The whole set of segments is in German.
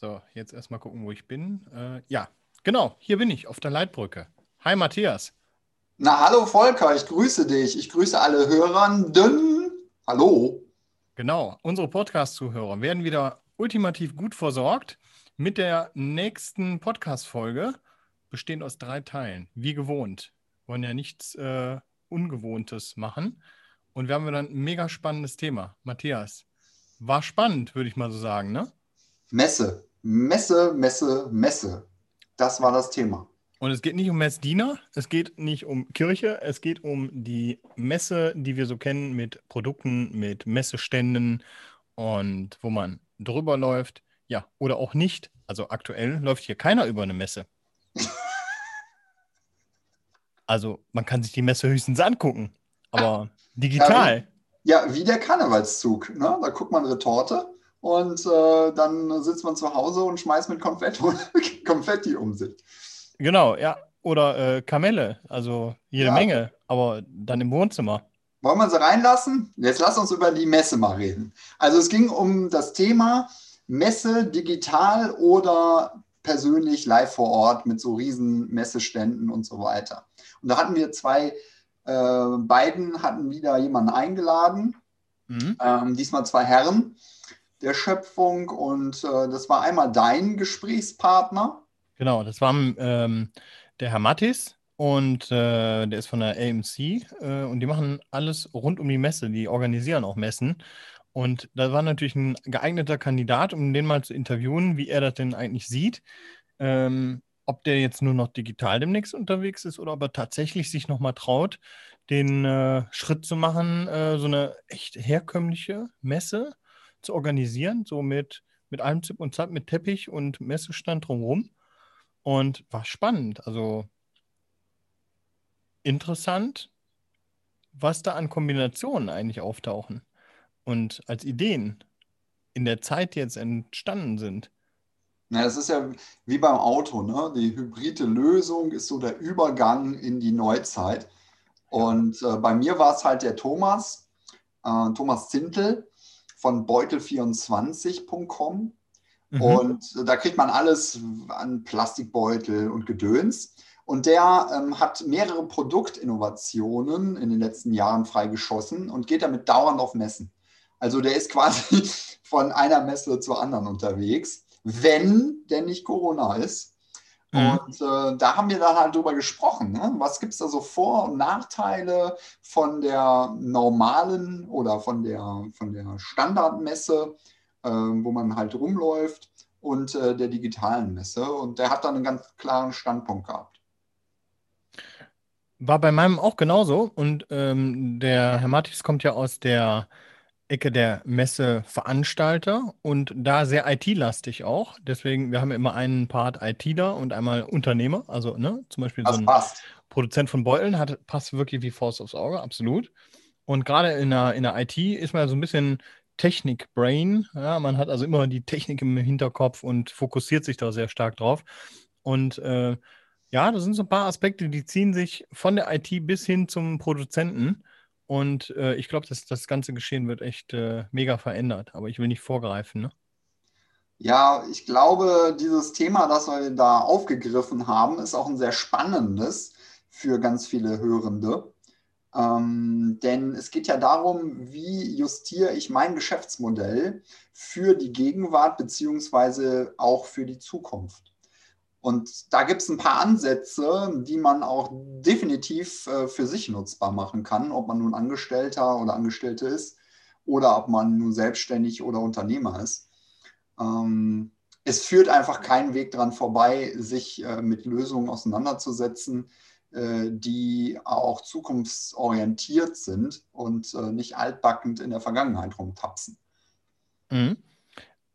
So, jetzt erstmal gucken, wo ich bin. Äh, ja, genau, hier bin ich auf der Leitbrücke. Hi Matthias. Na, hallo Volker, ich grüße dich. Ich grüße alle Hörenden. Hallo. Genau, unsere Podcast-Zuhörer werden wieder ultimativ gut versorgt mit der nächsten Podcast-Folge, bestehend aus drei Teilen, wie gewohnt. Wir wollen ja nichts äh, Ungewohntes machen. Und wir haben wieder ein mega spannendes Thema. Matthias, war spannend, würde ich mal so sagen, ne? Messe. Messe, Messe, Messe. Das war das Thema. Und es geht nicht um Messdiener, es geht nicht um Kirche, es geht um die Messe, die wir so kennen mit Produkten, mit Messeständen und wo man drüber läuft. Ja, oder auch nicht. Also aktuell läuft hier keiner über eine Messe. also man kann sich die Messe höchstens angucken, aber digital. Ja, wie, ja, wie der Karnevalszug. Ne? Da guckt man Retorte und äh, dann sitzt man zu Hause und schmeißt mit Konfetti, Konfetti um sich. Genau, ja. Oder äh, Kamelle, also jede ja. Menge, aber dann im Wohnzimmer. Wollen wir sie reinlassen? Jetzt lass uns über die Messe mal reden. Also es ging um das Thema Messe digital oder persönlich live vor Ort mit so riesen Messeständen und so weiter. Und da hatten wir zwei, äh, beiden hatten wieder jemanden eingeladen, mhm. ähm, diesmal zwei Herren der Schöpfung und äh, das war einmal dein Gesprächspartner. Genau, das war ähm, der Herr Mattis und äh, der ist von der AMC äh, und die machen alles rund um die Messe, die organisieren auch Messen. Und da war natürlich ein geeigneter Kandidat, um den mal zu interviewen, wie er das denn eigentlich sieht. Ähm, ob der jetzt nur noch digital demnächst unterwegs ist oder ob er tatsächlich sich nochmal traut, den äh, Schritt zu machen, äh, so eine echt herkömmliche Messe zu organisieren, so mit, mit allem Zip und Zap, mit Teppich und Messestand drumherum. Und war spannend. Also interessant, was da an Kombinationen eigentlich auftauchen und als Ideen in der Zeit jetzt entstanden sind. Na, das ist ja wie beim Auto, ne? Die hybride Lösung ist so der Übergang in die Neuzeit. Und äh, bei mir war es halt der Thomas, äh, Thomas Zintel, von beutel24.com. Mhm. Und da kriegt man alles an Plastikbeutel und Gedöns. Und der ähm, hat mehrere Produktinnovationen in den letzten Jahren freigeschossen und geht damit dauernd auf Messen. Also der ist quasi von einer Messe zur anderen unterwegs, wenn denn nicht Corona ist. Mhm. Und äh, da haben wir dann halt drüber gesprochen. Ne? Was gibt es da so Vor- und Nachteile von der normalen oder von der, von der Standardmesse, äh, wo man halt rumläuft, und äh, der digitalen Messe? Und der hat dann einen ganz klaren Standpunkt gehabt. War bei meinem auch genauso. Und ähm, der Herr Mattis kommt ja aus der Ecke der Messeveranstalter und da sehr IT-lastig auch. Deswegen, wir haben immer einen Part ITler und einmal Unternehmer. Also, ne, zum Beispiel das so ein passt. Produzent von Beuteln hat, passt wirklich wie Faust aufs Auge, absolut. Und gerade in der, in der IT ist man so ein bisschen Technik-Brain. Ja, man hat also immer die Technik im Hinterkopf und fokussiert sich da sehr stark drauf. Und äh, ja, das sind so ein paar Aspekte, die ziehen sich von der IT bis hin zum Produzenten. Und äh, ich glaube, dass das ganze Geschehen wird echt äh, mega verändert. Aber ich will nicht vorgreifen. Ne? Ja, ich glaube, dieses Thema, das wir da aufgegriffen haben, ist auch ein sehr spannendes für ganz viele Hörende. Ähm, denn es geht ja darum, wie justiere ich mein Geschäftsmodell für die Gegenwart beziehungsweise auch für die Zukunft. Und da gibt es ein paar Ansätze, die man auch definitiv äh, für sich nutzbar machen kann, ob man nun Angestellter oder Angestellte ist oder ob man nun selbstständig oder Unternehmer ist. Ähm, es führt einfach keinen Weg dran vorbei, sich äh, mit Lösungen auseinanderzusetzen, äh, die auch zukunftsorientiert sind und äh, nicht altbackend in der Vergangenheit rumtapsen. Mhm.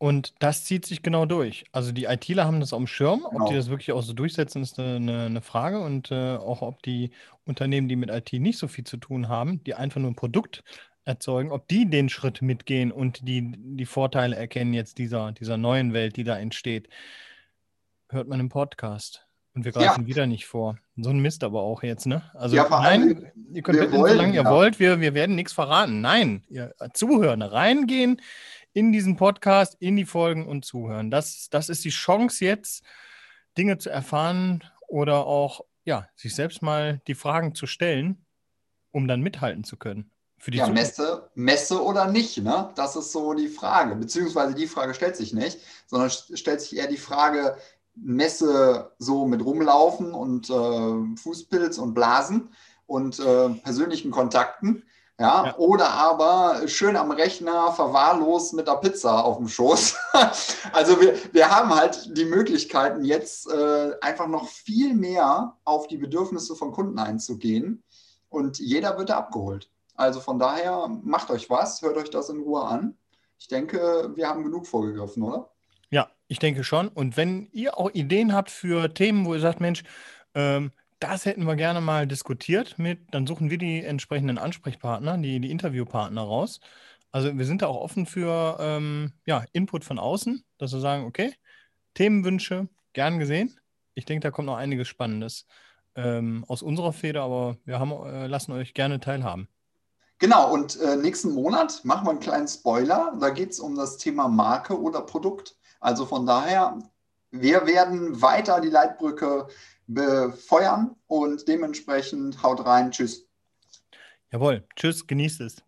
Und das zieht sich genau durch. Also die ITler haben das auf dem Schirm. Ob die genau. das wirklich auch so durchsetzen, ist eine, eine Frage. Und äh, auch ob die Unternehmen, die mit IT nicht so viel zu tun haben, die einfach nur ein Produkt erzeugen, ob die den Schritt mitgehen und die, die Vorteile erkennen jetzt dieser, dieser neuen Welt, die da entsteht, hört man im Podcast. Und wir greifen ja. wieder nicht vor. So ein Mist aber auch jetzt, ne? Also ja, nein, ihr könnt bitten, wollen, solange ja. ihr wollt, wir, wir werden nichts verraten. Nein, ihr Zuhören, reingehen in diesen Podcast, in die Folgen und zuhören. Das, das ist die Chance jetzt, Dinge zu erfahren oder auch ja, sich selbst mal die Fragen zu stellen, um dann mithalten zu können. Für die ja, Messe, Messe oder nicht, ne? Das ist so die Frage. Beziehungsweise die Frage stellt sich nicht, sondern stellt sich eher die Frage, Messe so mit rumlaufen und äh, Fußpilz und Blasen und äh, persönlichen Kontakten. Ja, ja, oder aber schön am Rechner verwahrlost mit der Pizza auf dem Schoß. also wir, wir haben halt die Möglichkeiten jetzt äh, einfach noch viel mehr auf die Bedürfnisse von Kunden einzugehen und jeder wird da abgeholt. Also von daher macht euch was, hört euch das in Ruhe an. Ich denke, wir haben genug vorgegriffen, oder? Ja, ich denke schon. Und wenn ihr auch Ideen habt für Themen, wo ihr sagt, Mensch, ähm, das hätten wir gerne mal diskutiert mit, dann suchen wir die entsprechenden Ansprechpartner, die, die Interviewpartner raus. Also wir sind da auch offen für ähm, ja, Input von außen, dass wir sagen, okay, Themenwünsche, gern gesehen. Ich denke, da kommt noch einiges Spannendes ähm, aus unserer Feder, aber wir haben, äh, lassen euch gerne teilhaben. Genau, und äh, nächsten Monat machen wir einen kleinen Spoiler. Da geht es um das Thema Marke oder Produkt. Also von daher, wir werden weiter die Leitbrücke befeuern und dementsprechend haut rein. Tschüss. Jawohl, tschüss, genießt es.